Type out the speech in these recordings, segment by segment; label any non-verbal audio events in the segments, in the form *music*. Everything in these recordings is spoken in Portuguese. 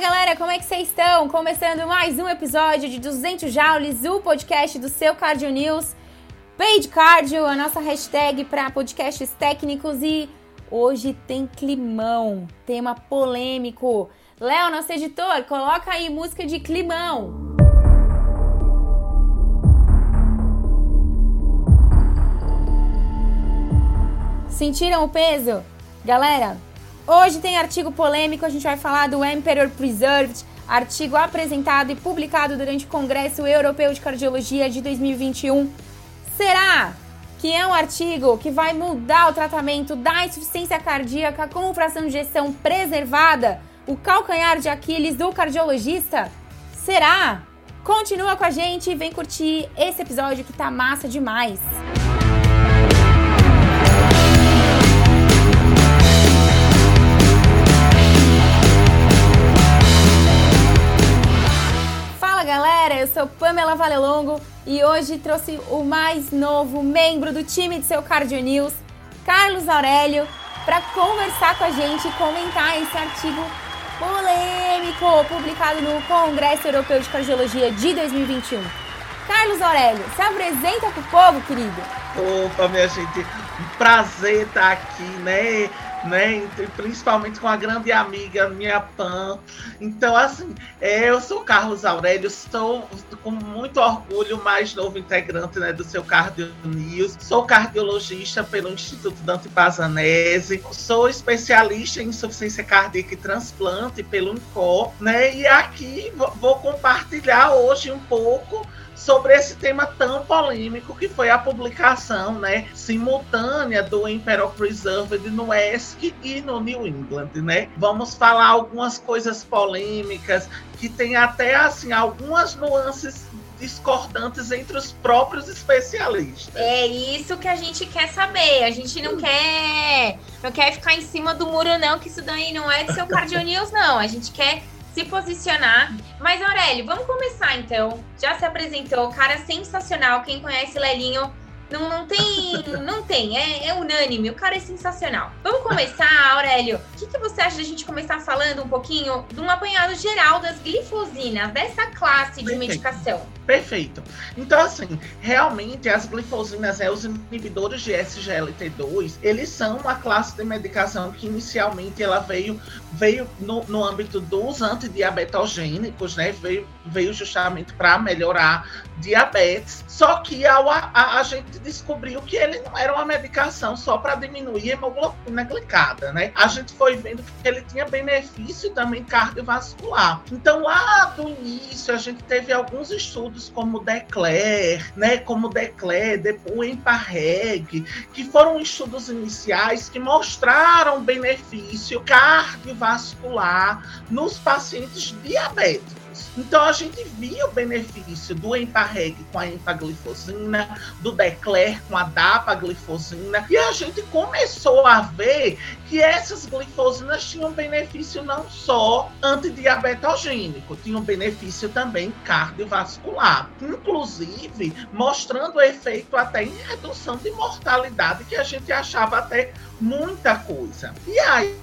galera, como é que vocês estão? Começando mais um episódio de 200 Joules, o podcast do seu Cardio News. Page Cardio, a nossa hashtag para podcasts técnicos e hoje tem climão, tema polêmico. Léo, nosso editor, coloca aí música de climão. Sentiram o peso? Galera, Hoje tem artigo polêmico, a gente vai falar do Emperor Preserved, artigo apresentado e publicado durante o Congresso Europeu de Cardiologia de 2021. Será que é um artigo que vai mudar o tratamento da insuficiência cardíaca com fração de ejeção preservada, o calcanhar de Aquiles do cardiologista? Será? Continua com a gente e vem curtir esse episódio que tá massa demais. Galera, eu sou Pamela Valelongo e hoje trouxe o mais novo membro do time de seu Cardio News, Carlos Aurélio, para conversar com a gente e comentar esse artigo polêmico publicado no Congresso Europeu de Cardiologia de 2021. Carlos Aurélio, se apresenta pro povo, querido. Opa, minha gente, um prazer estar aqui, né? Né? Principalmente com a grande amiga minha Pan. Então, assim, é, eu sou Carlos Aurélio, sou com muito orgulho mais novo integrante né, do seu Cardio News. Sou cardiologista pelo Instituto Dante Pazanese, sou especialista em insuficiência cardíaca e transplante pelo INCOR, né? E aqui vou compartilhar hoje um pouco sobre esse tema tão polêmico que foi a publicação né, simultânea do Imperial Preserved no ESC e no New England. Né? Vamos falar algumas coisas polêmicas que tem até assim algumas nuances discordantes entre os próprios especialistas. É isso que a gente quer saber. A gente não hum. quer não quer ficar em cima do muro não, que isso daí não é de seu Cardio News não. A gente quer se posicionar. Mas, Aurélio, vamos começar então. Já se apresentou, cara sensacional. Quem conhece Lelinho não, não tem, não tem, é, é, unânime, o cara é sensacional. Vamos começar, Aurélio. O que, que você acha da gente começar falando um pouquinho de um apanhado geral das glifosinas, dessa classe de Perfeito. medicação? Perfeito. Então, assim, realmente as glifosinas, é, os inibidores de SGLT2, eles são uma classe de medicação que inicialmente ela veio, veio no, no âmbito dos antidiabetogênicos, né? Veio, veio justamente para melhorar diabetes. Só que ao, a, a, gente descobriu que ele não era uma medicação só para diminuir a hemoglobina glicada, né? A gente foi vendo que ele tinha benefício também cardiovascular. Então, lá do início, a gente teve alguns estudos como Declare, né? Como Declare, depois o Emparreg, que foram estudos iniciais que mostraram benefício cardiovascular nos pacientes diabéticos. Então a gente via o benefício do Emparreg com a empaglifosina, do Decler com a dapaglifosina, e a gente começou a ver que essas glifosinas tinham benefício não só antidiabetogênico, tinham benefício também cardiovascular, inclusive mostrando efeito até em redução de mortalidade que a gente achava até muita coisa. E aí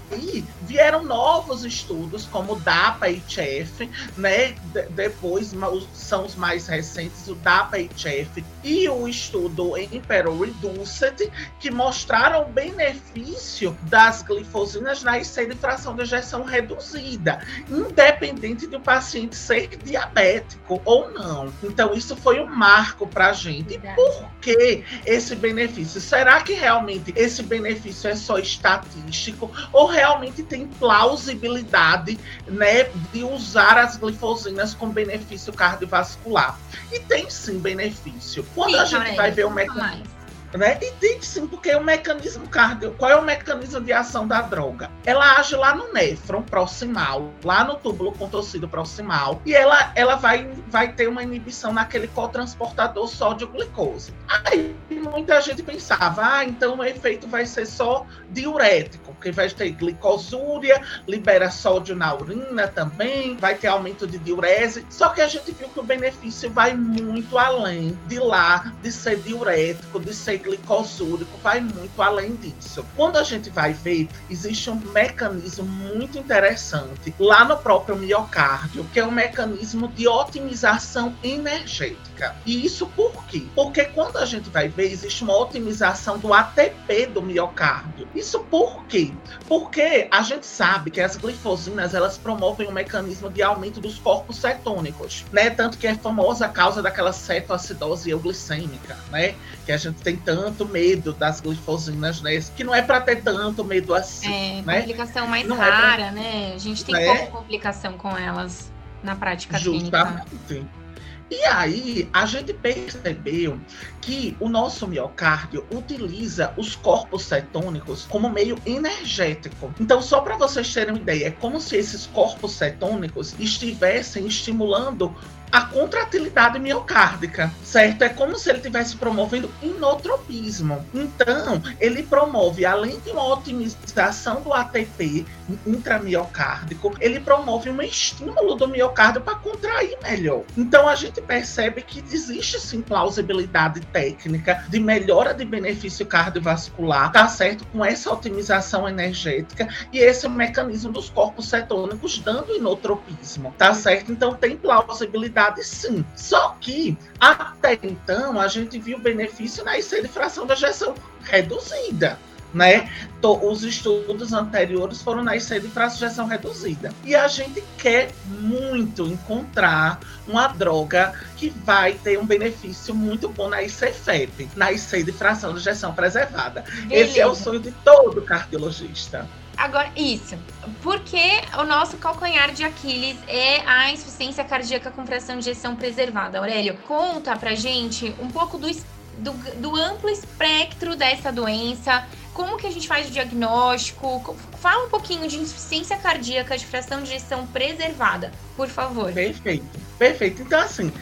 vieram novos estudos como o DAPA-HF, né? De depois são os mais recentes, o DAPA-HF e o estudo Imperial Reduced, que mostraram o benefício das glifosinas na IC de fração de ejeção reduzida, independente do paciente ser diabético ou não. Então isso foi um marco para a gente. E por que esse benefício? Será que realmente esse benefício é só estatístico ou realmente tem plausibilidade né, de usar as glifosinas com benefício cardiovascular. E tem sim benefício. Quando sim, a gente vai ver o mecanismo né? E tem sim, porque o mecanismo cardio, qual é o mecanismo de ação da droga? Ela age lá no néfron proximal, lá no túbulo contorcido proximal, e ela, ela vai, vai ter uma inibição naquele cotransportador sódio-glicose. Aí muita gente pensava, ah, então o efeito vai ser só diurético. Porque vai ter glicosúria, libera sódio na urina também, vai ter aumento de diurese. Só que a gente viu que o benefício vai muito além de lá, de ser diurético, de ser glicosúrico, vai muito além disso. Quando a gente vai ver, existe um mecanismo muito interessante lá no próprio miocárdio, que é o um mecanismo de otimização energética. E isso por quê? Porque quando a gente vai ver, existe uma otimização do ATP do miocárdio. Isso por quê? Porque a gente sabe que as glifosinas elas promovem um mecanismo de aumento dos corpos cetônicos, né? Tanto que é famosa a causa daquela cetoacidose euglicêmica, né? Que a gente tem tanto medo das glifosinas, né? Que não é para ter tanto medo assim. É, né? complicação mais não rara, é pra... né? A gente tem né? pouca complicação com elas na prática Justamente. clínica. E aí, a gente percebeu que o nosso miocárdio utiliza os corpos cetônicos como meio energético. Então, só para vocês terem uma ideia, é como se esses corpos cetônicos estivessem estimulando a contratilidade miocárdica, certo? É como se ele estivesse promovendo inotropismo. Então, ele promove, além de uma otimização do ATP intramiocárdico, ele promove um estímulo do miocárdio para contrair melhor. Então, a gente percebe que existe sim plausibilidade técnica de melhora de benefício cardiovascular, tá certo? Com essa otimização energética e esse mecanismo dos corpos cetônicos dando inotropismo, tá certo? Então, tem plausibilidade sim. Só que, até então, a gente viu benefício na IC de fração da gestão reduzida. Né? Os estudos anteriores foram na IC de fração reduzida. E a gente quer muito encontrar uma droga que vai ter um benefício muito bom na ICFEP, na IC de fração de injeção preservada. Beleza. Esse é o sonho de todo cardiologista. Agora, isso. Porque o nosso calcanhar de Aquiles é a insuficiência cardíaca com fração de ejeção preservada. Aurélio, conta pra gente um pouco do, do, do amplo espectro dessa doença, como que a gente faz o diagnóstico? Fala um pouquinho de insuficiência cardíaca de fração de ejeção preservada, por favor. Perfeito, perfeito. Então, assim,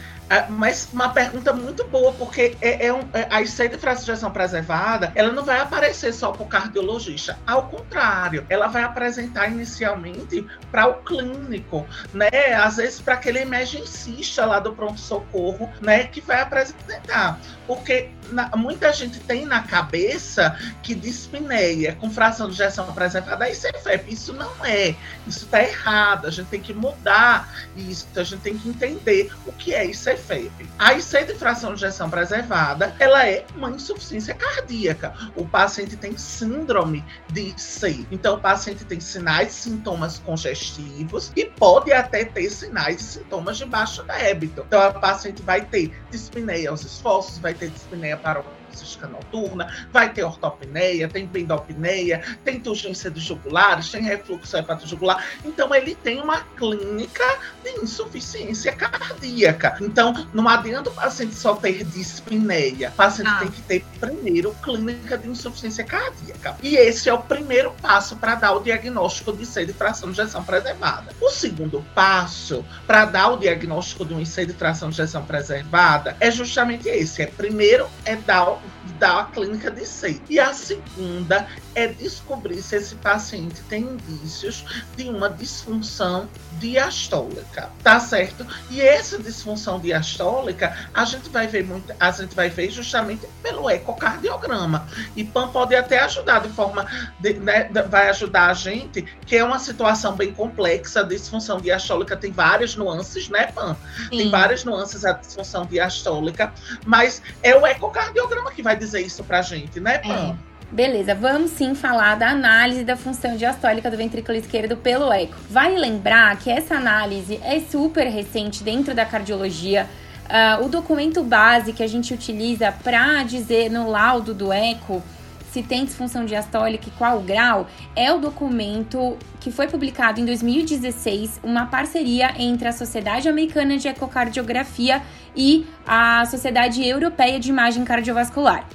mas uma pergunta muito boa, porque é, é um, é, a IC de fração preservada, ela não vai aparecer só para o cardiologista. Ao contrário, ela vai apresentar inicialmente para o clínico, né? Às vezes para aquele emergencista lá do pronto-socorro, né? Que vai apresentar. Porque na, muita gente tem na cabeça que dispneia com fração de injeção preservada, é FEP. Isso não é. Isso está errado. A gente tem que mudar isso. A gente tem que entender o que é isso é FEP. A IC de fração de injeção preservada, ela é uma insuficiência cardíaca. O paciente tem síndrome de IC. Então, o paciente tem sinais e sintomas congestivos e pode até ter sinais e sintomas de baixo débito. Então, o paciente vai ter dispneia aos esforços, vai ter dispneia para paroxística noturna, vai ter ortopneia, tem pendopneia, tem turgência de jugulares, tem refluxo hepatojugular. Então, ele tem uma clínica de insuficiência cardíaca. Então, não adianta o paciente só ter dispneia. O paciente ah. tem que ter primeiro clínica de insuficiência cardíaca. E esse é o primeiro passo para dar o diagnóstico de IC de fração de ejeção preservada. O segundo passo para dar o diagnóstico de um IC de fração de ejeção preservada é justamente esse. É primeiro é dar, dar a clínica de IC. E a segunda é descobrir se esse paciente tem indícios de uma disfunção diastólica, tá certo? E essa disfunção diastólica a gente vai ver muito, a gente vai ver justamente pelo ecocardiograma. E PAN pode até ajudar de forma, de, né, vai ajudar a gente, que é uma situação bem complexa. A disfunção diastólica tem várias nuances, né, PAN? Sim. Tem várias nuances a disfunção diastólica, mas é o ecocardiograma que vai dizer isso pra gente, né, PAN? É. Beleza, vamos sim falar da análise da função diastólica do ventrículo esquerdo pelo eco. Vale lembrar que essa análise é super recente dentro da cardiologia. Uh, o documento base que a gente utiliza para dizer no laudo do eco se tem disfunção diastólica e qual o grau, é o documento que foi publicado em 2016, uma parceria entre a Sociedade Americana de Ecocardiografia e a Sociedade Europeia de Imagem Cardiovascular.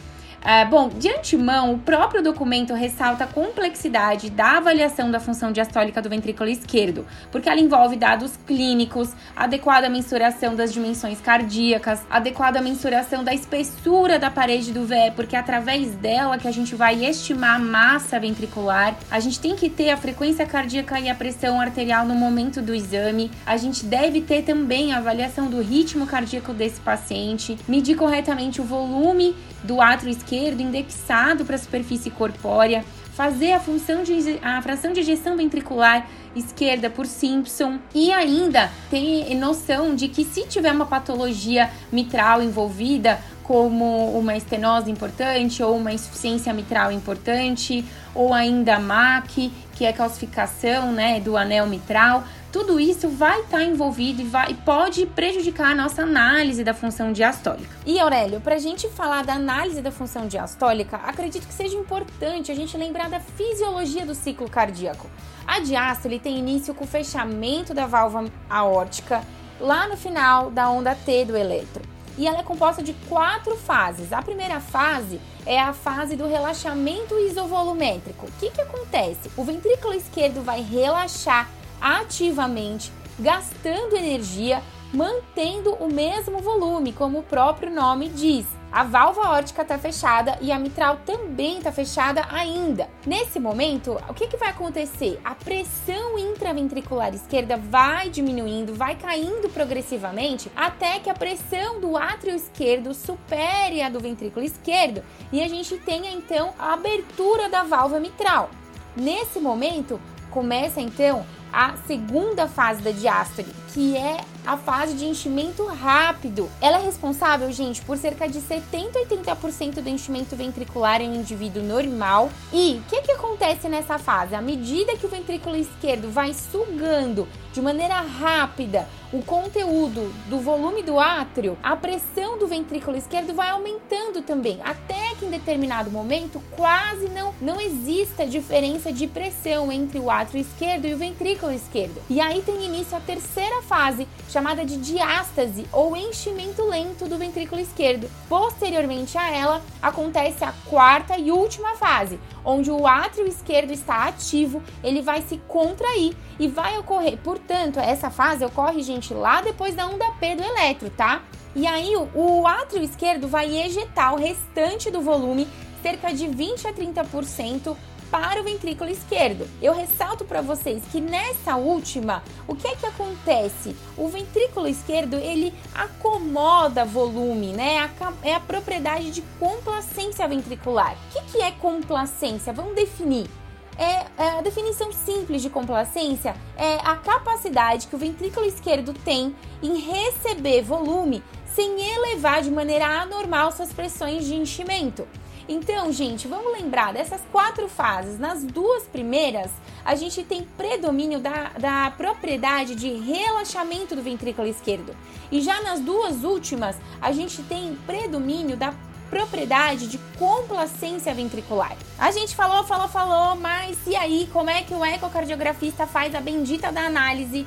É, bom, de antemão, o próprio documento ressalta a complexidade da avaliação da função diastólica do ventrículo esquerdo, porque ela envolve dados clínicos, adequada mensuração das dimensões cardíacas, adequada mensuração da espessura da parede do VE, porque é através dela que a gente vai estimar a massa ventricular. A gente tem que ter a frequência cardíaca e a pressão arterial no momento do exame. A gente deve ter também a avaliação do ritmo cardíaco desse paciente, medir corretamente o volume do átrio esquerdo indexado para a superfície corpórea, fazer a função de a fração de ejeção ventricular esquerda por Simpson e ainda tem noção de que se tiver uma patologia mitral envolvida, como uma estenose importante ou uma insuficiência mitral importante, ou ainda MAC, que é calcificação né, do anel mitral, tudo isso vai estar tá envolvido e, vai, pode prejudicar a nossa análise da função diastólica. E Aurélio, para a gente falar da análise da função diastólica, acredito que seja importante a gente lembrar da fisiologia do ciclo cardíaco. A diástole tem início com o fechamento da válvula aórtica lá no final da onda T do eletro. E ela é composta de quatro fases. A primeira fase é a fase do relaxamento isovolumétrico. O que, que acontece? O ventrículo esquerdo vai relaxar ativamente, gastando energia, mantendo o mesmo volume, como o próprio nome diz. A válvula aórtica está fechada e a mitral também está fechada ainda. Nesse momento, o que, que vai acontecer? A pressão intraventricular esquerda vai diminuindo, vai caindo progressivamente até que a pressão do átrio esquerdo supere a do ventrículo esquerdo e a gente tenha então a abertura da válvula mitral. Nesse momento, começa então a segunda fase da diástole, que é a fase de enchimento rápido. Ela é responsável, gente, por cerca de 70 a 80% do enchimento ventricular em um indivíduo normal. E o que, que acontece nessa fase? À medida que o ventrículo esquerdo vai sugando de maneira rápida o conteúdo do volume do átrio, a pressão do ventrículo esquerdo vai aumentando também, até que em determinado momento quase não, não exista diferença de pressão entre o átrio esquerdo e o ventrículo esquerdo. E aí tem início a terceira fase, chamada de diástase ou enchimento lento do ventrículo esquerdo. Posteriormente a ela, acontece a quarta e última fase, onde o átrio esquerdo está ativo, ele vai se contrair e vai ocorrer, portanto, essa fase ocorre, gente, lá depois da onda P do eletro, tá? E aí o, o átrio esquerdo vai ejetar o restante do volume, cerca de 20 a 30% para o ventrículo esquerdo. Eu ressalto para vocês que nessa última, o que é que acontece? O ventrículo esquerdo ele acomoda volume, né? É a propriedade de complacência ventricular. O que, que é complacência? Vamos definir. É, é, a definição simples de complacência é a capacidade que o ventrículo esquerdo tem em receber volume sem elevar de maneira anormal suas pressões de enchimento. Então, gente, vamos lembrar dessas quatro fases. Nas duas primeiras, a gente tem predomínio da, da propriedade de relaxamento do ventrículo esquerdo. E já nas duas últimas, a gente tem predomínio da propriedade de complacência ventricular. A gente falou, falou, falou, mas e aí, como é que o ecocardiografista faz a bendita da análise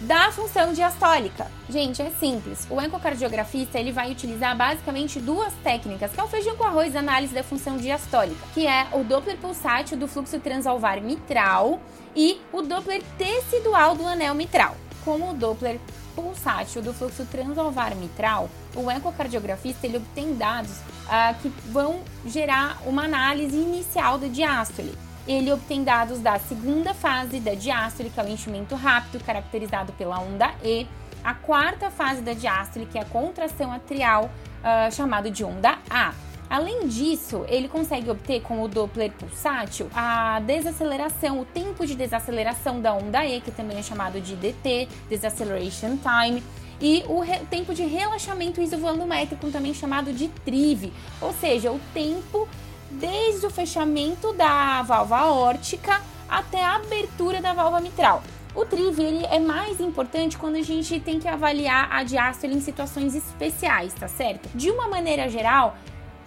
da função diastólica. Gente, é simples. O ecocardiografista ele vai utilizar basicamente duas técnicas, que é o feijão com arroz análise da função diastólica, que é o Doppler pulsátil do fluxo transalvar mitral e o Doppler tecidual do anel mitral. Com o Doppler pulsátil do fluxo transalvar mitral, o ecocardiografista ele obtém dados ah, que vão gerar uma análise inicial da diástole ele obtém dados da segunda fase da diástole, que é o enchimento rápido, caracterizado pela onda E, a quarta fase da diástole, que é a contração atrial, uh, chamado de onda A. Além disso, ele consegue obter com o Doppler pulsátil a desaceleração, o tempo de desaceleração da onda E, que também é chamado de DT, Deceleration Time, e o tempo de relaxamento isovolumétrico, também chamado de TRIV, ou seja, o tempo desde o fechamento da válvula aórtica até a abertura da válvula mitral. O TRIV ele é mais importante quando a gente tem que avaliar a diástole em situações especiais, tá certo? De uma maneira geral,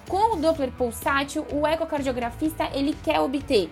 com o Doppler pulsátil, o ecocardiografista ele quer obter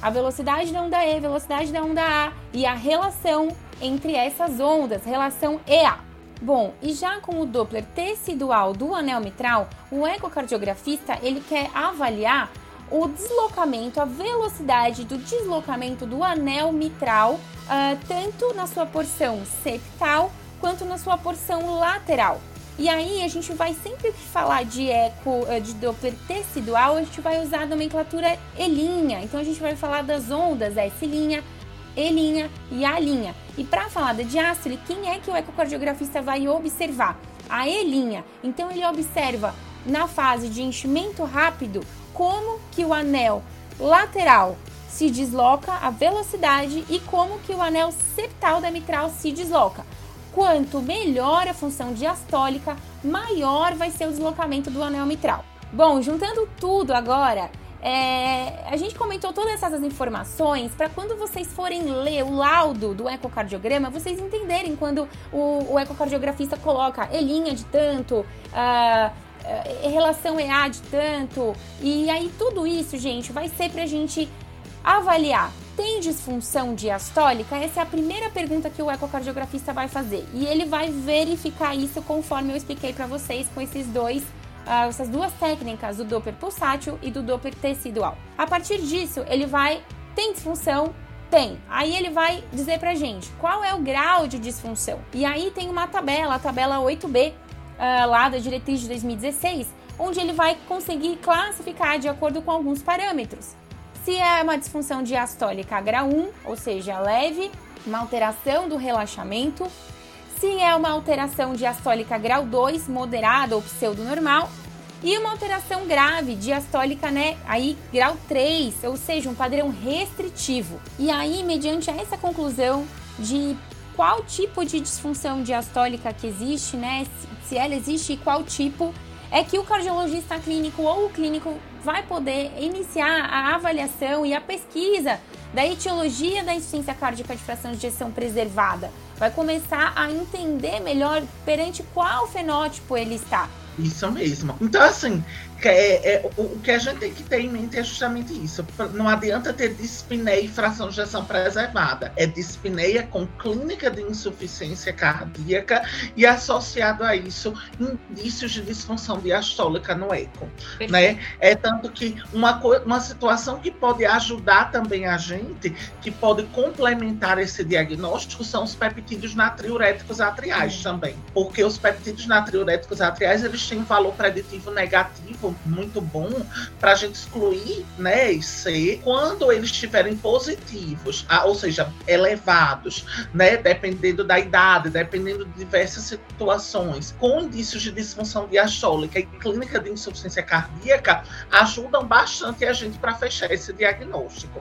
a velocidade da onda E, velocidade da onda A e a relação entre essas ondas, relação EA. Bom, e já com o Doppler tecidual do anel mitral, o ecocardiografista ele quer avaliar o deslocamento, a velocidade do deslocamento do anel mitral, uh, tanto na sua porção septal quanto na sua porção lateral. E aí a gente vai sempre que falar de eco, uh, de Doppler tecidual, a gente vai usar a nomenclatura E'. Então a gente vai falar das ondas S', E' e A'. E para falar da diástole, quem é que o ecocardiografista vai observar? A E'. Então ele observa na fase de enchimento rápido como que o anel lateral se desloca, a velocidade e como que o anel septal da mitral se desloca. Quanto melhor a função diastólica, maior vai ser o deslocamento do anel mitral. Bom, juntando tudo agora, é, a gente comentou todas essas informações para quando vocês forem ler o laudo do ecocardiograma, vocês entenderem quando o, o ecocardiografista coloca E' linha de tanto, uh, relação EA de tanto, e aí tudo isso, gente, vai ser para a gente avaliar. Tem disfunção diastólica? Essa é a primeira pergunta que o ecocardiografista vai fazer. E ele vai verificar isso conforme eu expliquei para vocês com esses dois uh, essas duas técnicas do Doppler pulsátil e do Doppler tecidual. A partir disso, ele vai tem disfunção? Tem. Aí ele vai dizer pra gente qual é o grau de disfunção. E aí tem uma tabela, a tabela 8B, uh, ah, lá da diretriz de 2016, onde ele vai conseguir classificar de acordo com alguns parâmetros. Se é uma disfunção diastólica grau 1, ou seja, leve, uma alteração do relaxamento, se é uma alteração diastólica grau 2, moderada ou pseudo-normal, e uma alteração grave diastólica, né, aí grau 3, ou seja, um padrão restritivo. E aí, mediante essa conclusão de qual tipo de disfunção diastólica que existe, né, se ela existe e qual tipo, é que o cardiologista clínico ou o clínico vai poder iniciar a avaliação e a pesquisa da etiologia da insuficiência cardíaca de fração de ejeção preservada. Vai começar a entender melhor perante qual fenótipo ele está. Isso mesmo. Então, assim, é, é, o, que a gente tem que ter em mente é justamente isso. Não adianta ter dispneia e fração de ejeção preservada. É dispneia com clínica de insuficiência cardíaca e associado a isso indícios de disfunção diastólica no eco. Né? É tanto que uma, uma situação que pode ajudar também a gente, que pode complementar esse diagnóstico, são os peptídeos natriuréticos atriais também. Porque os peptídeos natriuréticos atriais eles têm um valor preditivo negativo muito bom para a gente excluir né, IC quando eles estiverem positivos, ah, ou seja, elevados, né, dependendo da idade, dependendo de diversas situações, com indícios de disfunção diastólica e clínica de insuficiência cardíaca, ajudam bastante a gente para fechar esse diagnóstico.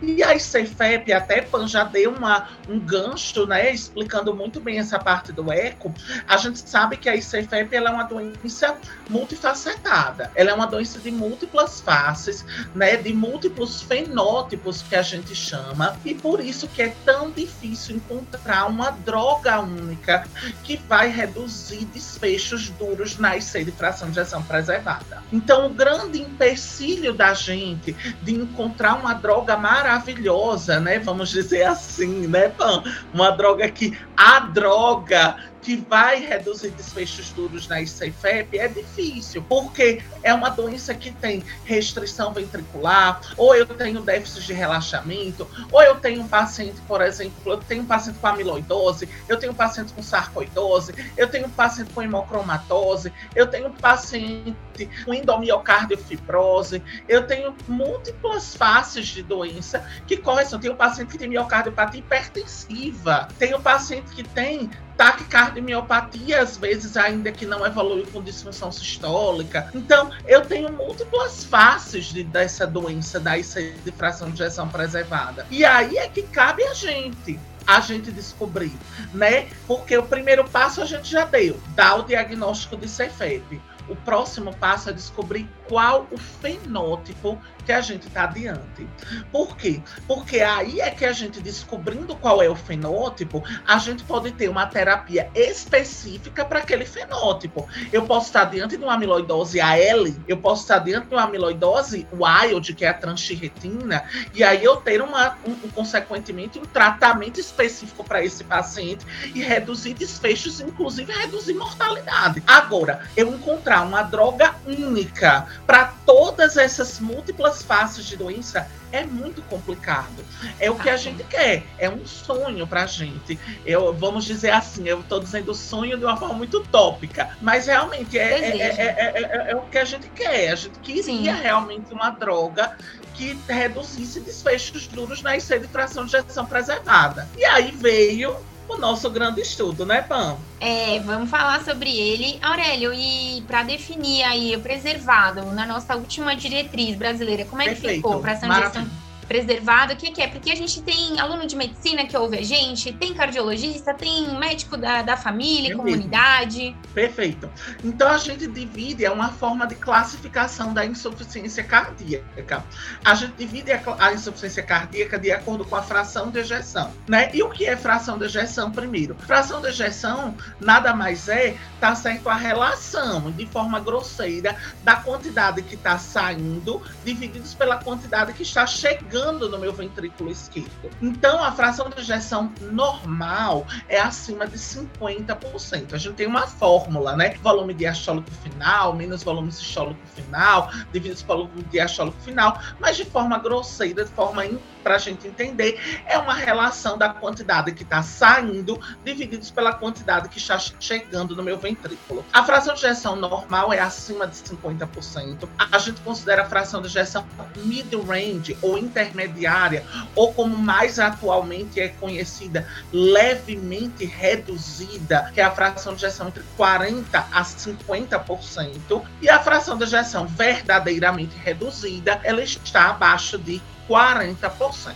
E a ICFEP, até Pan já deu uma, um gancho, né, explicando muito bem essa parte do eco. A gente sabe que a ICFEP é uma doença multifacetada. Ela é uma doença de múltiplas faces, né, de múltiplos fenótipos que a gente chama, e por isso que é tão difícil encontrar uma droga única que vai reduzir desfechos duros na IC de fração de ejeção preservada. Então, o grande empecilho da gente de encontrar uma droga maravilhosa, né, vamos dizer assim, né, Pan? Uma droga que a droga que vai reduzir desfechos duros na ICFEP é difícil, porque é uma doença que tem restrição ventricular, ou eu tenho déficit de relaxamento, ou eu tenho um paciente, por exemplo, eu tenho um paciente com amiloidose, eu tenho um paciente com sarcoidose, eu tenho um paciente com hemocromatose, eu tenho um paciente com endomiocárdio fibrose, eu tenho múltiplas faces de doença que correspondem. Tenho um paciente que tem miocardiopatia hipertensiva, tenho um paciente que tem taquicardiopatia, às vezes ainda que não evolui com disfunção sistólica. Então, eu tenho múltiplas faces de, dessa doença da IC de fração de ejeção preservada. E aí é que cabe a gente a gente descobrir, né? Porque o primeiro passo a gente já deu, dar o diagnóstico de CFEP. O próximo passo é descobrir qual o fenótipo que a gente está diante. Por quê? Porque aí é que a gente descobrindo qual é o fenótipo, a gente pode ter uma terapia específica para aquele fenótipo. Eu posso estar diante de uma amiloidose AL, eu posso estar diante de uma amiloidose wild, que é a transtirretina, e aí eu ter uma, um, um consequentemente um tratamento específico para esse paciente e reduzir desfechos, inclusive reduzir mortalidade. Agora, eu encontrar uma droga única para todas essas múltiplas faces de doença é muito complicado. É o que a gente quer, é um sonho para a gente. Eu, vamos dizer assim, eu estou dizendo sonho de uma forma muito utópica, mas realmente é, é, é, é o que a gente quer. A gente queria Sim. realmente uma droga que reduzisse desfechos duros na IC de fração de gestão preservada. E aí veio o nosso grande estudo, né, Pam? É, vamos falar sobre ele. Aurélio, e para definir aí o preservado na nossa última diretriz brasileira, como é Perfeito. que ficou? Para essa gestão preservado, o que, que, é? Porque a gente tem aluno de medicina que ouve a gente, tem cardiologista, tem médico da, da família, Perfeito. comunidade. Perfeito. Então a gente divide, é uma forma de classificação da insuficiência cardíaca. A gente divide a, a insuficiência cardíaca de acordo com a fração de ejeção, né? E o que é fração de ejeção primeiro? Fração de ejeção nada mais é, tá certo, a relação de forma grosseira da quantidade que está saindo divididos pela quantidade que está chegando chegando no meu ventrículo esquerdo. Então, a fração de ejeção normal é acima de 50%. A gente tem uma fórmula, né? Volume diastólico final menos volume sistólico final, dividido pelo volume diastólico final, mas de forma grosseira, de forma para a gente entender, é uma relação da quantidade que está saindo divididos pela quantidade que está chegando no meu ventrículo. A fração de ejeção normal é acima de 50%. A gente considera a fração de ejeção mid-range ou inter intermediária, ou como mais atualmente é conhecida, levemente reduzida, que é a fração de ejeção entre 40% a 50%, e a fração de ejeção verdadeiramente reduzida, ela está abaixo de 40%.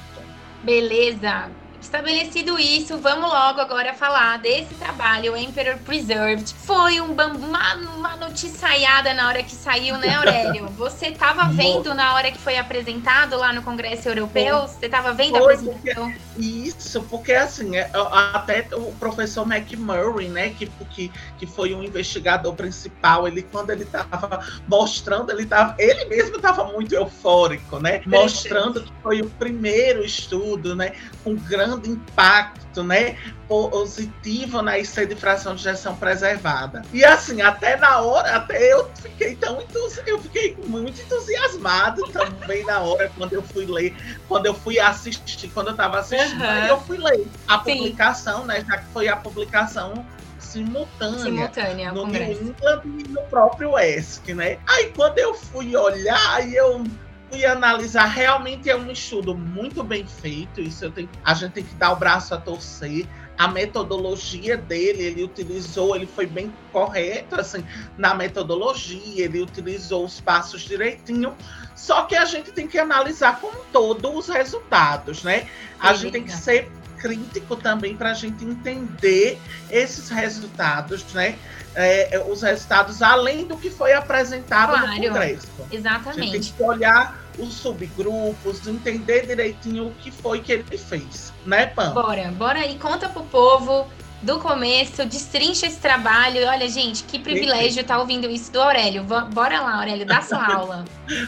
Beleza. Estabelecido isso, vamos logo agora falar desse trabalho, Emperor Preserved. Foi um, uma, uma noticiaiada na hora que saiu, né, Aurélio? *laughs* Você estava vendo na hora que foi apresentado lá no Congresso Europeu? Você estava vendo foi, a apresentação? Porque, isso, porque assim, é, até o professor McMurray, né, que, que, que foi o investigador principal, ele quando ele estava mostrando, ele tava, ele mesmo estava muito eufórico, né? Mostrando que foi o primeiro estudo, né, com grande grande impacto, né, positivo na IC de fração de gestão preservada. E assim, até na hora, até eu fiquei tão eu fiquei muito entusiasmado também na hora quando eu fui ler, quando eu fui assistir, quando eu estava assistindo, uhum. eu fui ler a Sim. publicação, né, já que foi a publicação simultânea, simultânea no New England e no próprio ESC, né? Aí quando eu fui olhar, aí eu fui analisar, realmente é um estudo muito bem feito. Isso tenho, a gente tem que dar o braço a torcer. A metodologia dele, ele utilizou, ele foi bem correto assim na metodologia, ele utilizou os passos direitinho. Só que a gente tem que analisar como todo os resultados, né? A gente tem que ser crítico também para a gente entender esses resultados, né? É, os resultados além do que foi apresentado claro, no Congresso. Exatamente. A gente tem que olhar os subgrupos, entender direitinho o que foi que ele fez, né, Pam? Bora, bora e conta pro povo do começo, destrincha esse trabalho. Olha, gente, que privilégio estar tá ouvindo isso do Aurélio. Bora lá, Aurélio, dá sua *laughs* aula.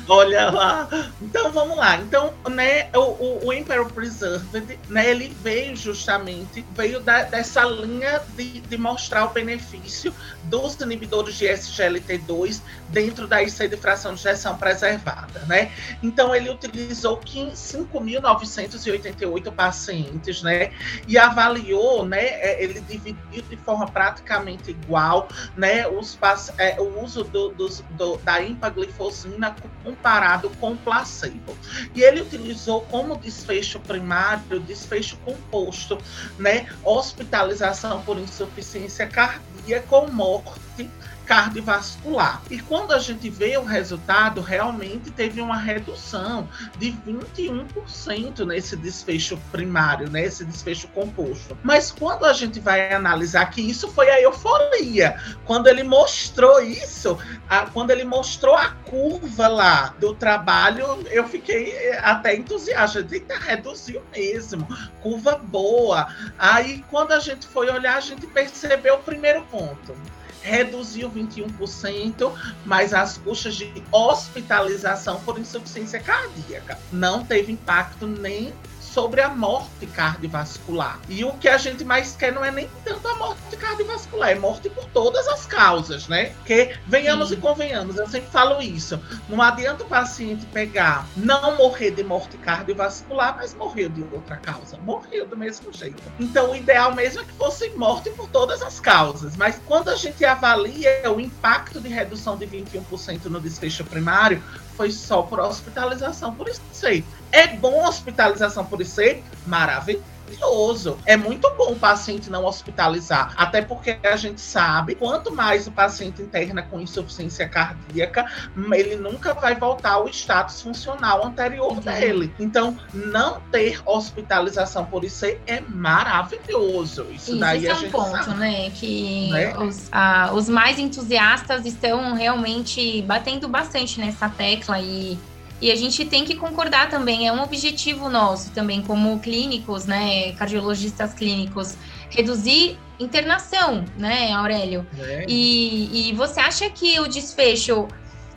Olha lá. Então, vamos lá. Então, né, o, o, o Imperial Preserved, né, ele veio justamente, veio da, dessa linha de, de mostrar o benefício dos inibidores de SGLT2 dentro da IC de fração de gestão preservada, né? Então, ele utilizou 5.988 pacientes, né? E avaliou, né, é, ele dividiu de forma praticamente igual né, os, é, o uso do, do, do, da comparado com o placebo. E ele utilizou como desfecho primário, desfecho composto, né, hospitalização por insuficiência cardíaca ou morte cardiovascular. E quando a gente vê o resultado, realmente teve uma redução de 21% nesse desfecho primário, nesse né, desfecho composto. Mas quando a gente vai analisar que isso foi a euforia, quando ele mostrou isso, a, quando ele mostrou a curva lá do trabalho, eu fiquei eh, até entusiasta. Eita, reduziu mesmo, curva boa. Aí quando a gente foi olhar, a gente percebeu o primeiro ponto reduziu 21%, mas as custas de hospitalização por insuficiência cardíaca. Não teve impacto nem sobre a morte cardiovascular. E o que a gente mais quer não é nem tanto a morte cardiovascular, é morte por todas as causas, né? Que venhamos Sim. e convenhamos, eu sempre falo isso. Não adianta o paciente pegar, não morrer de morte cardiovascular, mas morreu de outra causa. Morreu do mesmo jeito. Então, o ideal mesmo é que fosse morte por todas as causas. Mas quando a gente avalia o impacto de redução de 21% no desfecho primário, foi só por hospitalização por isso. É bom hospitalização por isso? Maravilhoso maravilhoso. É muito bom o paciente não hospitalizar, até porque a gente sabe quanto mais o paciente interna com insuficiência cardíaca, ele nunca vai voltar ao status funcional anterior uhum. dele. Então, não ter hospitalização por isso é maravilhoso. Isso, isso daí é um ponto, sabe. né? Que né? Os, a, os mais entusiastas estão realmente batendo bastante nessa tecla e e a gente tem que concordar também, é um objetivo nosso também, como clínicos, né, cardiologistas clínicos, reduzir internação, né, Aurélio? É. E, e você acha que o desfecho,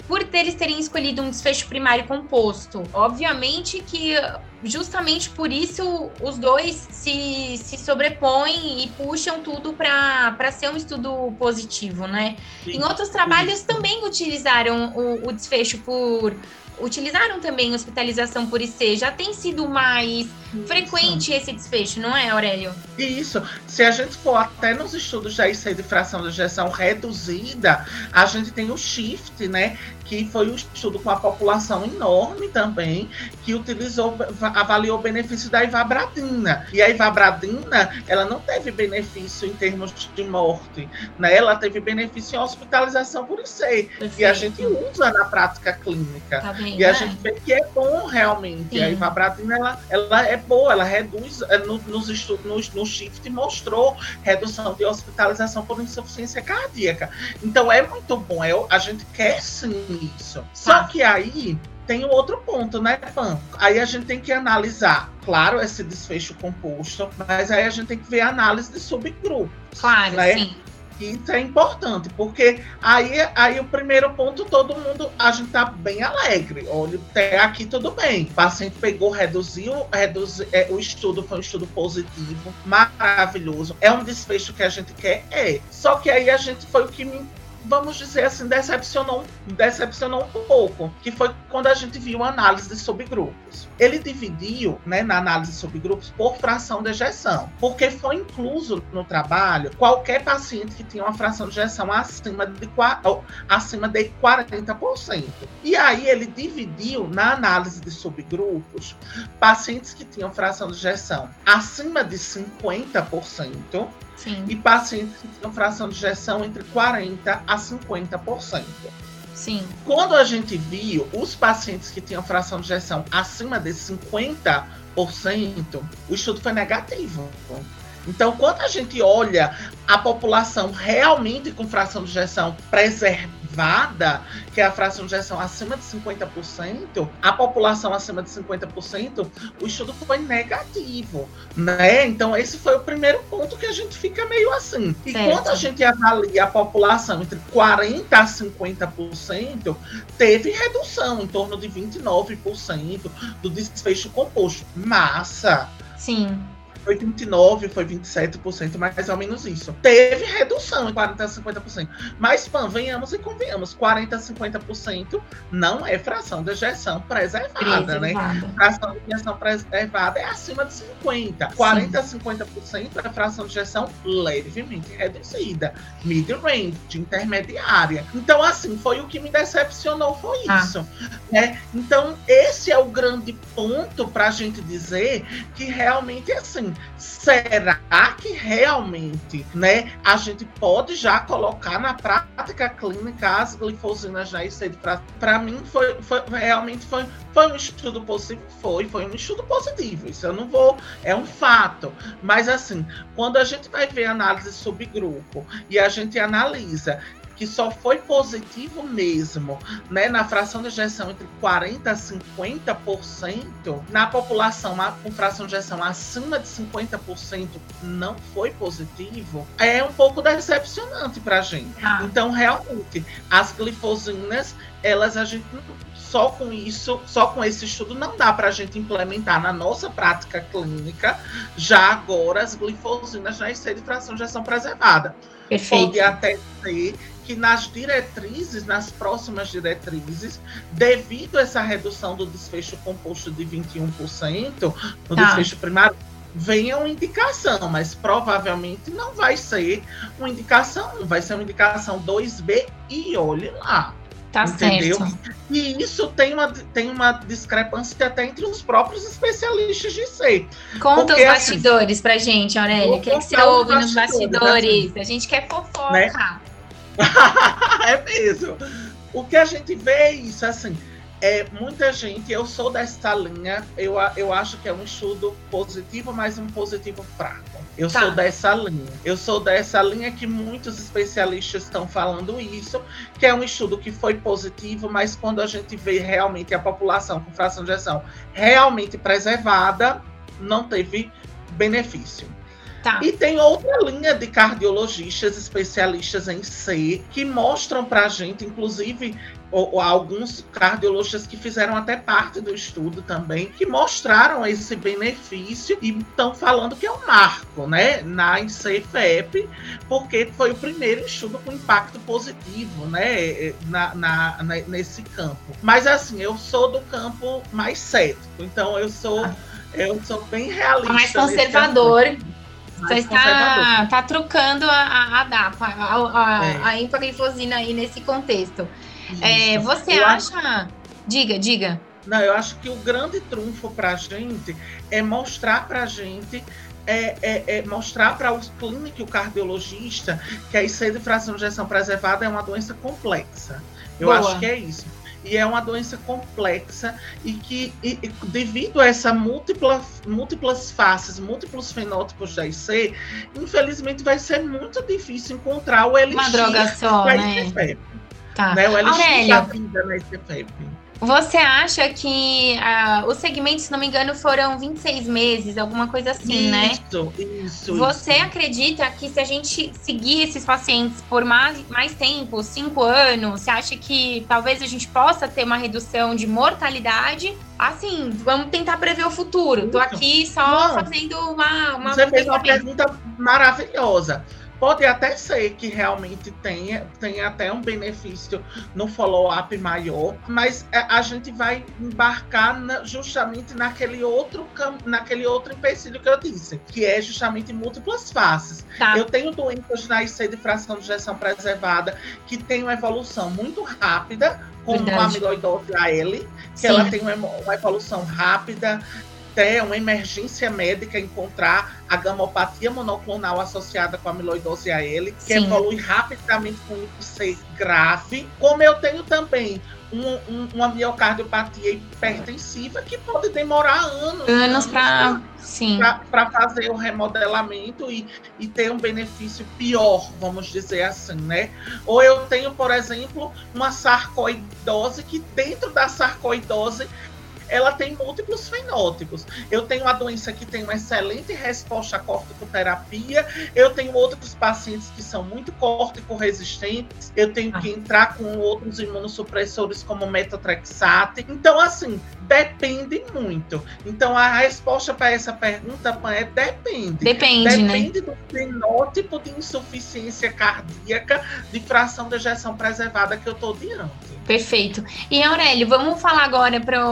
por eles terem escolhido um desfecho primário composto, obviamente que justamente por isso os dois se, se sobrepõem e puxam tudo para ser um estudo positivo, né? Sim. Em outros trabalhos também utilizaram o, o desfecho por utilizaram também hospitalização por IC. Já tem sido mais Isso. frequente esse desfecho, não é, Aurélio? Isso. Se a gente for até nos estudos da IC de fração de injeção reduzida, a gente tem o shift, né? Que foi um estudo com a população enorme também, que utilizou, avaliou o benefício da ivabradina. E a ivabradina, ela não teve benefício em termos de morte, né? Ela teve benefício em hospitalização por IC. Perfeito. E a gente usa na prática clínica. Tá bem, e a né? gente vê que é bom realmente. Sim. A ivabradina, ela, ela é boa, ela reduz, é, no, nos estudos, no, no shift mostrou redução de hospitalização por insuficiência cardíaca. Então é muito bom, é, a gente quer sim isso. Só ah. que aí tem um outro ponto, né, Pan? Aí a gente tem que analisar, claro, esse desfecho composto, mas aí a gente tem que ver a análise de subgrupos. Claro, né? sim. Isso é importante, porque aí, aí o primeiro ponto, todo mundo, a gente tá bem alegre. Olha, até aqui tudo bem. O paciente pegou, reduziu, reduziu é, o estudo foi um estudo positivo, maravilhoso. É um desfecho que a gente quer? É. Só que aí a gente foi o que me vamos dizer assim, decepcionou, decepcionou um pouco, que foi quando a gente viu a análise de subgrupos. Ele dividiu, né, na análise de subgrupos, por fração de ejeção, porque foi incluso no trabalho qualquer paciente que tinha uma fração de ejeção acima de, acima de 40%. E aí ele dividiu na análise de subgrupos pacientes que tinham fração de ejeção acima de 50%, Sim. e pacientes que tinham fração de injeção entre 40% a 50%. Sim. Quando a gente viu os pacientes que tinham fração de injeção acima de 50%, o estudo foi negativo. Então, quando a gente olha a população realmente com fração de injeção preservada, que é a fração de injeção acima de 50%, a população acima de 50%, o estudo foi negativo, né? Então, esse foi o primeiro ponto que a gente fica meio assim. E certo. quando a gente avalia a população entre 40% a 50%, teve redução em torno de 29% do desfecho composto. Massa! Sim foi 29%, foi 27%, mais ou menos isso. Teve redução em 40% a 50%. Mas, pan, venhamos e convenhamos, 40% a 50% não é fração de ejeção preservada, né? Fração de ejeção preservada é acima de 50%. 40% a 50% é fração de ejeção levemente reduzida. Mid-range, intermediária. Então, assim, foi o que me decepcionou, foi ah. isso. Né? Então, esse é o grande ponto para a gente dizer que realmente, assim, será que realmente, né, a gente pode já colocar na prática clínica as glifosinas na ICD? Para mim, foi, foi, realmente foi, foi um estudo positivo? Foi, foi um estudo positivo. Isso eu não vou, é um fato. Mas assim, quando a gente vai ver análise subgrupo e a gente analisa que só foi positivo mesmo, né, na fração de ejeção entre 40 a 50%, na população com fração de ejeção acima de 50% não foi positivo, é um pouco decepcionante para a gente. Ah. Então, realmente, as glifosinas, elas a gente só com isso, só com esse estudo, não dá para a gente implementar na nossa prática clínica já agora as glifosinas na IC de fração de ação preservada. Perfeito. Pode até ser que nas diretrizes, nas próximas diretrizes, devido a essa redução do desfecho composto de 21% no tá. desfecho primário, venha uma indicação, mas provavelmente não vai ser uma indicação, vai ser uma indicação 2B e olhe lá. Tá entendeu? certo. E isso tem uma, tem uma discrepância até entre os próprios especialistas de C. Conta Porque, os assim, bastidores assim, pra gente, Aurélia. O que, é que você ouve nos bastidores? Assim, a gente quer fofoca. Né? *laughs* é mesmo. O que a gente vê é isso, assim, é muita gente, eu sou dessa linha, eu, eu acho que é um estudo positivo, mas um positivo fraco. Eu tá. sou dessa linha. Eu sou dessa linha que muitos especialistas estão falando isso, que é um estudo que foi positivo, mas quando a gente vê realmente a população com fração de ejeção realmente preservada, não teve benefício. Tá. E tem outra linha de cardiologistas especialistas em C que mostram para a gente, inclusive ou, ou, alguns cardiologistas que fizeram até parte do estudo também, que mostraram esse benefício e estão falando que é um marco, né, na INCFEP, porque foi o primeiro estudo com impacto positivo, né, na, na, na, nesse campo. Mas assim, eu sou do campo mais cético, então eu sou, ah. eu sou bem realista. Mais conservador. Você está tá trocando a, a, a DAPA, a, a, é. a empaglifosina aí nesse contexto. É, você eu acha. Acho... Diga, diga. Não, eu acho que o grande trunfo para a gente é mostrar para a gente é, é, é, mostrar para o clínico e o cardiologista que a IC de fração de injeção preservada é uma doença complexa. Eu Boa. acho que é isso e é uma doença complexa e que, e, e, devido a essa múltipla, múltiplas faces, múltiplos fenótipos da IC, infelizmente vai ser muito difícil encontrar o elixir uma droga só, né? Tá. né? O elixir Aurélio, da vida na ICFEP. Você acha que uh, os segmentos, se não me engano, foram 26 meses, alguma coisa assim, isso, né? Isso, isso. Você acredita que se a gente seguir esses pacientes por mais, mais tempo, cinco anos, você acha que talvez a gente possa ter uma redução de mortalidade? Assim, vamos tentar prever o futuro. Tô aqui só não, fazendo uma, uma. Você fez uma pergunta maravilhosa. Pode até ser que realmente tenha, tenha até um benefício no follow-up maior, mas a, gente vai embarcar na, justamente naquele outro, naquele outro empecilho que eu disse, que é justamente múltiplas faces. Tá. Eu tenho doenças na IC de fração de injeção preservada que tem uma evolução muito rápida, como Verdade. a amiloidose AL, que Sim. ela tem uma, uma evolução rápida, até uma emergência médica encontrar a gamopatia monoclonal associada com a amiloidose AL, que Sim. evolui rapidamente com IPC grave, como eu tenho também um, um, uma miocardiopatia hipertensiva que pode demorar anos. Anos para para fazer o remodelamento e, e ter um benefício pior, vamos dizer assim, né? Ou eu tenho, por exemplo, uma sarcoidose que dentro da sarcoidose ela tem múltiplos fenótipos. Eu tenho uma doença que tem uma excelente resposta à corticoterapia, eu tenho outros pacientes que são muito córtico-resistentes, eu tenho que ah. entrar com outros imunossupressores como metotrexate. Então, assim, depende muito. Então, a resposta para essa pergunta é depende. Depende, depende né? Depende do fenótipo de insuficiência cardíaca de fração de ejeção preservada que eu estou diante. Perfeito. E Aurélio, vamos falar agora para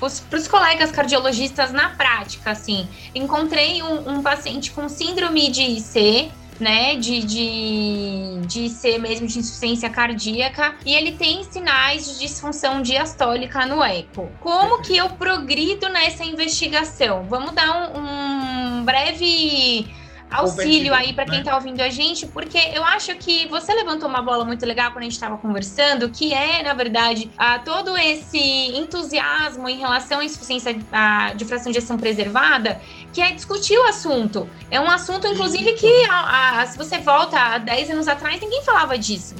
os colegas cardiologistas na prática, assim. Encontrei um, um, paciente com síndrome de IC, né, de, de, de IC mesmo, de insuficiência cardíaca, e ele tem sinais de disfunção diastólica no eco. Como que eu progrido nessa investigação? Vamos dar um, um breve auxílio aí para quem está né? ouvindo a gente, porque eu acho que você levantou uma bola muito legal quando a gente estava conversando, que é, na verdade, a, todo esse entusiasmo em relação à insuficiência a, de fração de ação preservada, que é discutir o assunto. É um assunto, inclusive, que a, a, se você volta a 10 anos atrás, ninguém falava disso.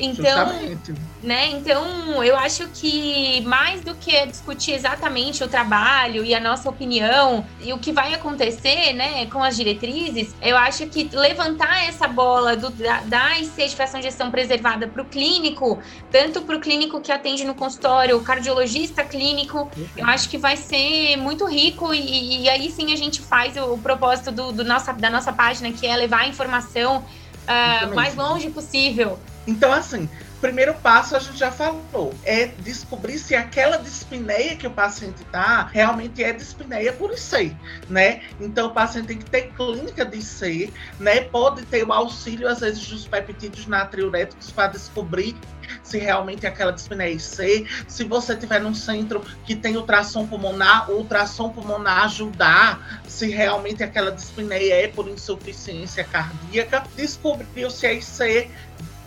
Então, Justamente. né? Então, eu acho que mais do que discutir exatamente o trabalho e a nossa opinião e o que vai acontecer, né, com as diretrizes, eu acho que levantar essa bola do, da, da IC de fração de gestão preservada para o clínico, tanto para o clínico que atende no consultório, o cardiologista clínico, eu acho que vai ser muito rico e, e aí sim a gente faz o, o propósito do, do, nossa, da nossa página, que é levar a informação uh, mais longe possível então, assim, primeiro passo a gente já falou, é descobrir se aquela dispneia que o paciente tá realmente é dispneia por IC, né? Então o paciente tem que ter clínica de IC, né? Pode ter o auxílio às vezes dos peptídeos natriuréticos para descobrir se realmente é aquela dispneia IC. Se você tiver num centro que tem ultrassom pulmonar, o ultrassom pulmonar ajudar se realmente aquela dispneia é por insuficiência cardíaca. Descobriu se é IC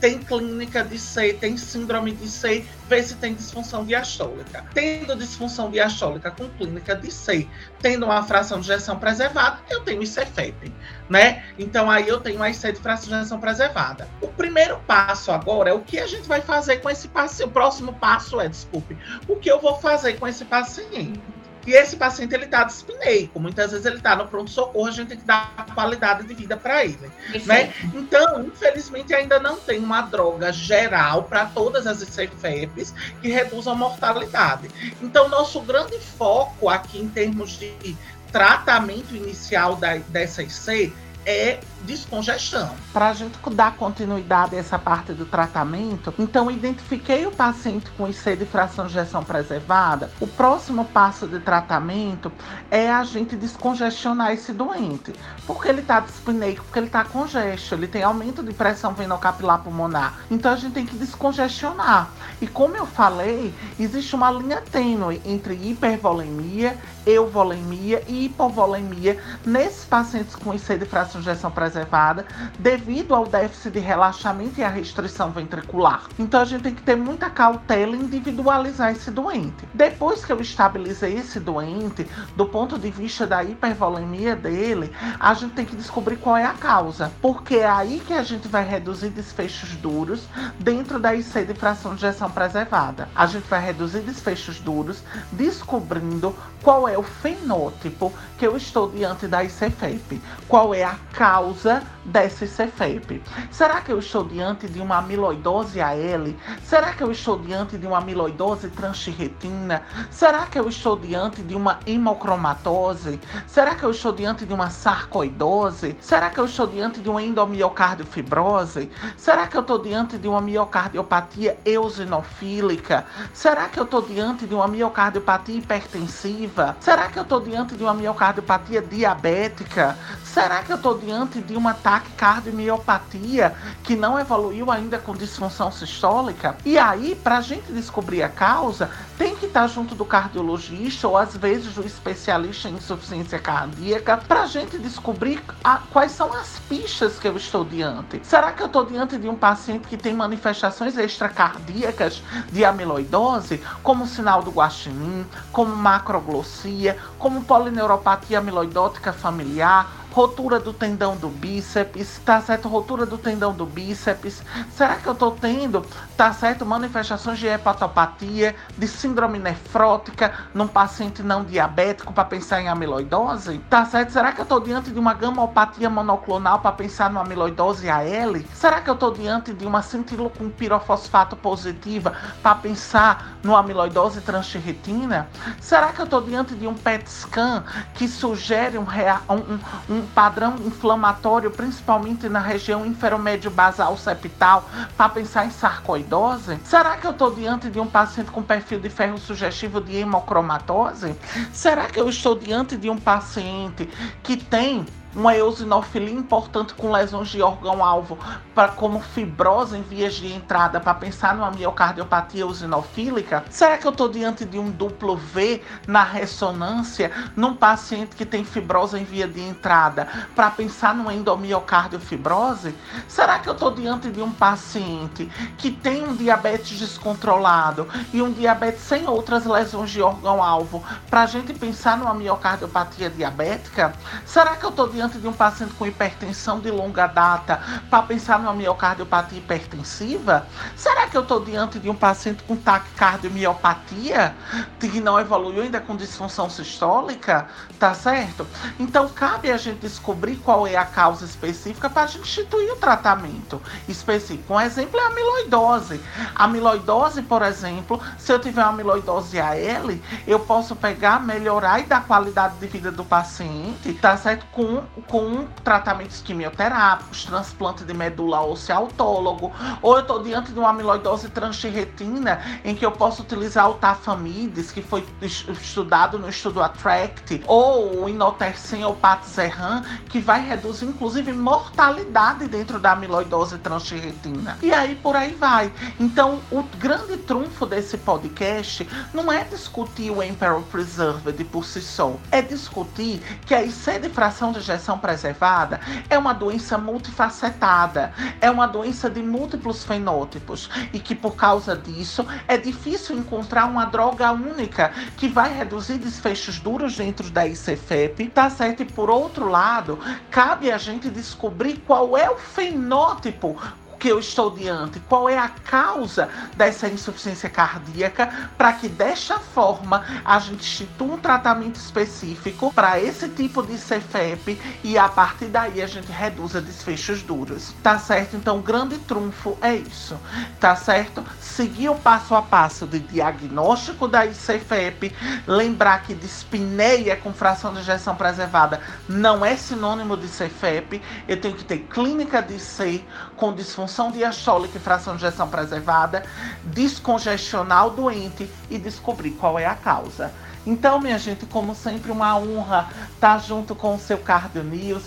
tem clínica de C, tem síndrome de C, vê se tem disfunção diastólica. Tendo disfunção diastólica com clínica de C, tendo uma fração de injeção preservada, eu tenho ICFEP, né? Então aí eu tenho a IC de fração de injeção preservada. O primeiro passo agora é o que a gente vai fazer com esse paciente. O próximo passo é, desculpe, o que eu vou fazer com esse paciente? E esse paciente ele está dispneico, muitas vezes ele está no pronto-socorro, a gente tem que dar qualidade de vida para ele. Né? Então, infelizmente, ainda não tem uma droga geral para todas as ICFEPs que reduzam a mortalidade. Então, nosso grande foco aqui em termos de tratamento inicial da, dessa IC é descongestão. Para a gente dar continuidade a essa parte do tratamento, então identifiquei o paciente com IC de fração de injeção preservada. O próximo passo de tratamento é a gente descongestionar esse doente, porque ele está dispneico, porque ele está congesto, ele tem aumento de pressão venocapilar pulmonar. Então a gente tem que descongestionar. E como eu falei, existe uma linha tênue entre hipervolemia, euvolemia e hipovolemia nesses pacientes com IC de fração de injeção preservada preservada devido ao déficit de relaxamento e à restrição ventricular. Então a gente tem que ter muita cautela em individualizar esse doente. Depois que eu estabilizei esse doente, do ponto de vista da hipervolemia dele, a gente tem que descobrir qual é a causa, porque é aí que a gente vai reduzir desfechos duros dentro da IC de fração de injeção preservada. A gente vai reduzir desfechos duros descobrindo qual é o fenótipo que eu estou diante da ICFEP, qual é a causa dessa CFEP. Será que eu estou diante de uma amiloidose AL? Será que eu estou diante de uma amiloidose transtirretina? Será que eu estou diante de uma hemocromatose? Será que eu estou diante de uma sarcoidose? Será que eu estou diante de uma endomiocardofibrose? Será que eu estou diante de uma miocardiopatia eosinofílica? Será que eu estou diante de uma miocardiopatia hipertensiva? Será que eu estou diante de uma miocardiopatia diabética? Será que eu estou diante de um ataque cardiomiopatia que não evoluiu ainda com disfunção sistólica? E aí, para a gente descobrir a causa, tem que estar junto do cardiologista ou às vezes do especialista em insuficiência cardíaca para a gente descobrir a, quais são as pistas que eu estou diante. Será que eu estou diante de um paciente que tem manifestações extracardíacas de amiloidose, como sinal do guaxinim, como macroglossia, como polineuropatia amiloidótica familiar? Rotura do tendão do bíceps, tá certo? Rotura do tendão do bíceps. Será que eu tô tendo, tá certo? Manifestações de hepatopatia, de síndrome nefrótica num paciente não diabético para pensar em amiloidose? Tá certo? Será que eu tô diante de uma gamopatia monoclonal para pensar no amiloidose AL? Será que eu tô diante de uma cintillo com pirofosfato positiva para pensar no amiloidose transtirretina? Será que eu tô diante de um PET scan que sugere um, um, um padrão inflamatório, principalmente na região inferomédio basal septal, para pensar em sarcoidose? Será que eu estou diante de um paciente com perfil de ferro sugestivo de hemocromatose? Será que eu estou diante de um paciente que tem uma eosinofilia importante com lesões de órgão-alvo para como fibrose em vias de entrada para pensar numa miocardiopatia eosinofílica? Será que eu estou diante de um duplo V na ressonância num paciente que tem fibrose em via de entrada para pensar numa endomiocardio-fibrose? Será que eu estou diante de um paciente que tem um diabetes descontrolado e um diabetes sem outras lesões de órgão-alvo para a gente pensar numa miocardiopatia diabética? Será que eu estou diante de um paciente com hipertensão de longa data para pensar numa miocardiopatia hipertensiva? Será que eu estou diante de um paciente com taquicardiomiopatia que não evoluiu ainda com disfunção sistólica? Tá certo? Então cabe a gente descobrir qual é a causa específica para a gente instituir o tratamento específico. Um exemplo é a amiloidose. A amiloidose, por exemplo, se eu tiver uma amiloidose AL, eu posso pegar, melhorar e dar qualidade de vida do paciente, tá certo? Com, com tratamentos quimioterápicos, transplante de medula óssea autólogo, ou eu estou diante de uma amiloidose transtirretina, em que eu posso utilizar o tafamides, que foi estudado no estudo ATTRACT, ou o inotersen ou patizerran, que vai reduzir inclusive mortalidade dentro da amiloidose transtirretina. E aí por aí vai. Então, o grande trunfo desse podcast não é discutir o Emperor Preserved por si só, é discutir que a IC de fração de preservada é uma doença multifacetada, é uma doença de múltiplos fenótipos e que por causa disso é difícil encontrar uma droga única que vai reduzir desfechos duros dentro da ICFEP, tá certo? E por outro lado, cabe a gente descobrir qual é o fenótipo que eu estou diante, qual é a causa dessa insuficiência cardíaca, para que desta forma a gente institua um tratamento específico para esse tipo de CFEP e a partir daí a gente reduza desfechos duros. Tá certo? Então, o grande trunfo é isso. Tá certo? Seguir o passo a passo de diagnóstico da ICFEP, lembrar que dispneia com fração de ejeção preservada não é sinônimo de CFEP, eu tenho que ter clínica de C com disfunção diastólica e fração de ejeção preservada, descongestionar o doente e descobrir qual é a causa. Então, minha gente, como sempre, uma honra estar junto com o seu Cardio News.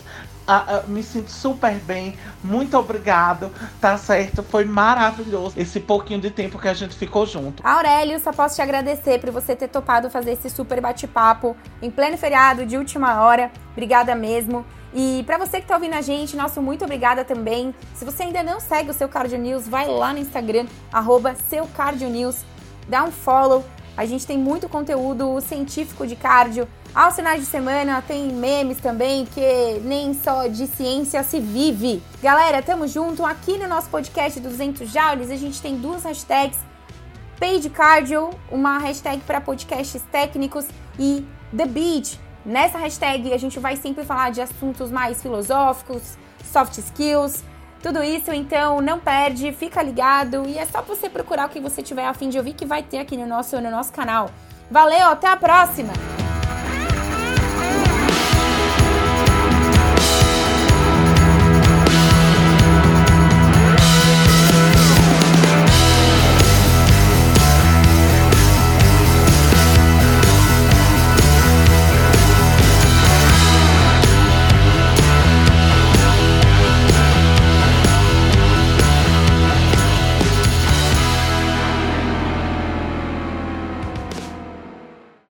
Ah, ah, me sinto super bem, muito obrigado, tá certo? Foi maravilhoso esse pouquinho de tempo que a gente ficou junto. Aurélio, só posso te agradecer por você ter topado fazer esse super bate-papo em pleno feriado de última hora. Obrigada mesmo. E para você que está ouvindo a gente, nosso muito obrigada também. Se você ainda não segue o seu Cardio News, vai lá no Instagram, arroba seu Cardio News, dá um follow. A gente tem muito conteúdo científico de cardio. Aos finais de semana tem memes também, que nem só de ciência se vive. Galera, tamo junto. Aqui no nosso podcast 200 Joules, a gente tem duas hashtags. Page Cardio, uma hashtag para podcasts técnicos, e The Beach, Nessa hashtag a gente vai sempre falar de assuntos mais filosóficos, soft skills, tudo isso, então não perde, fica ligado e é só você procurar o que você tiver a fim de ouvir que vai ter aqui no nosso, no nosso canal. Valeu, até a próxima!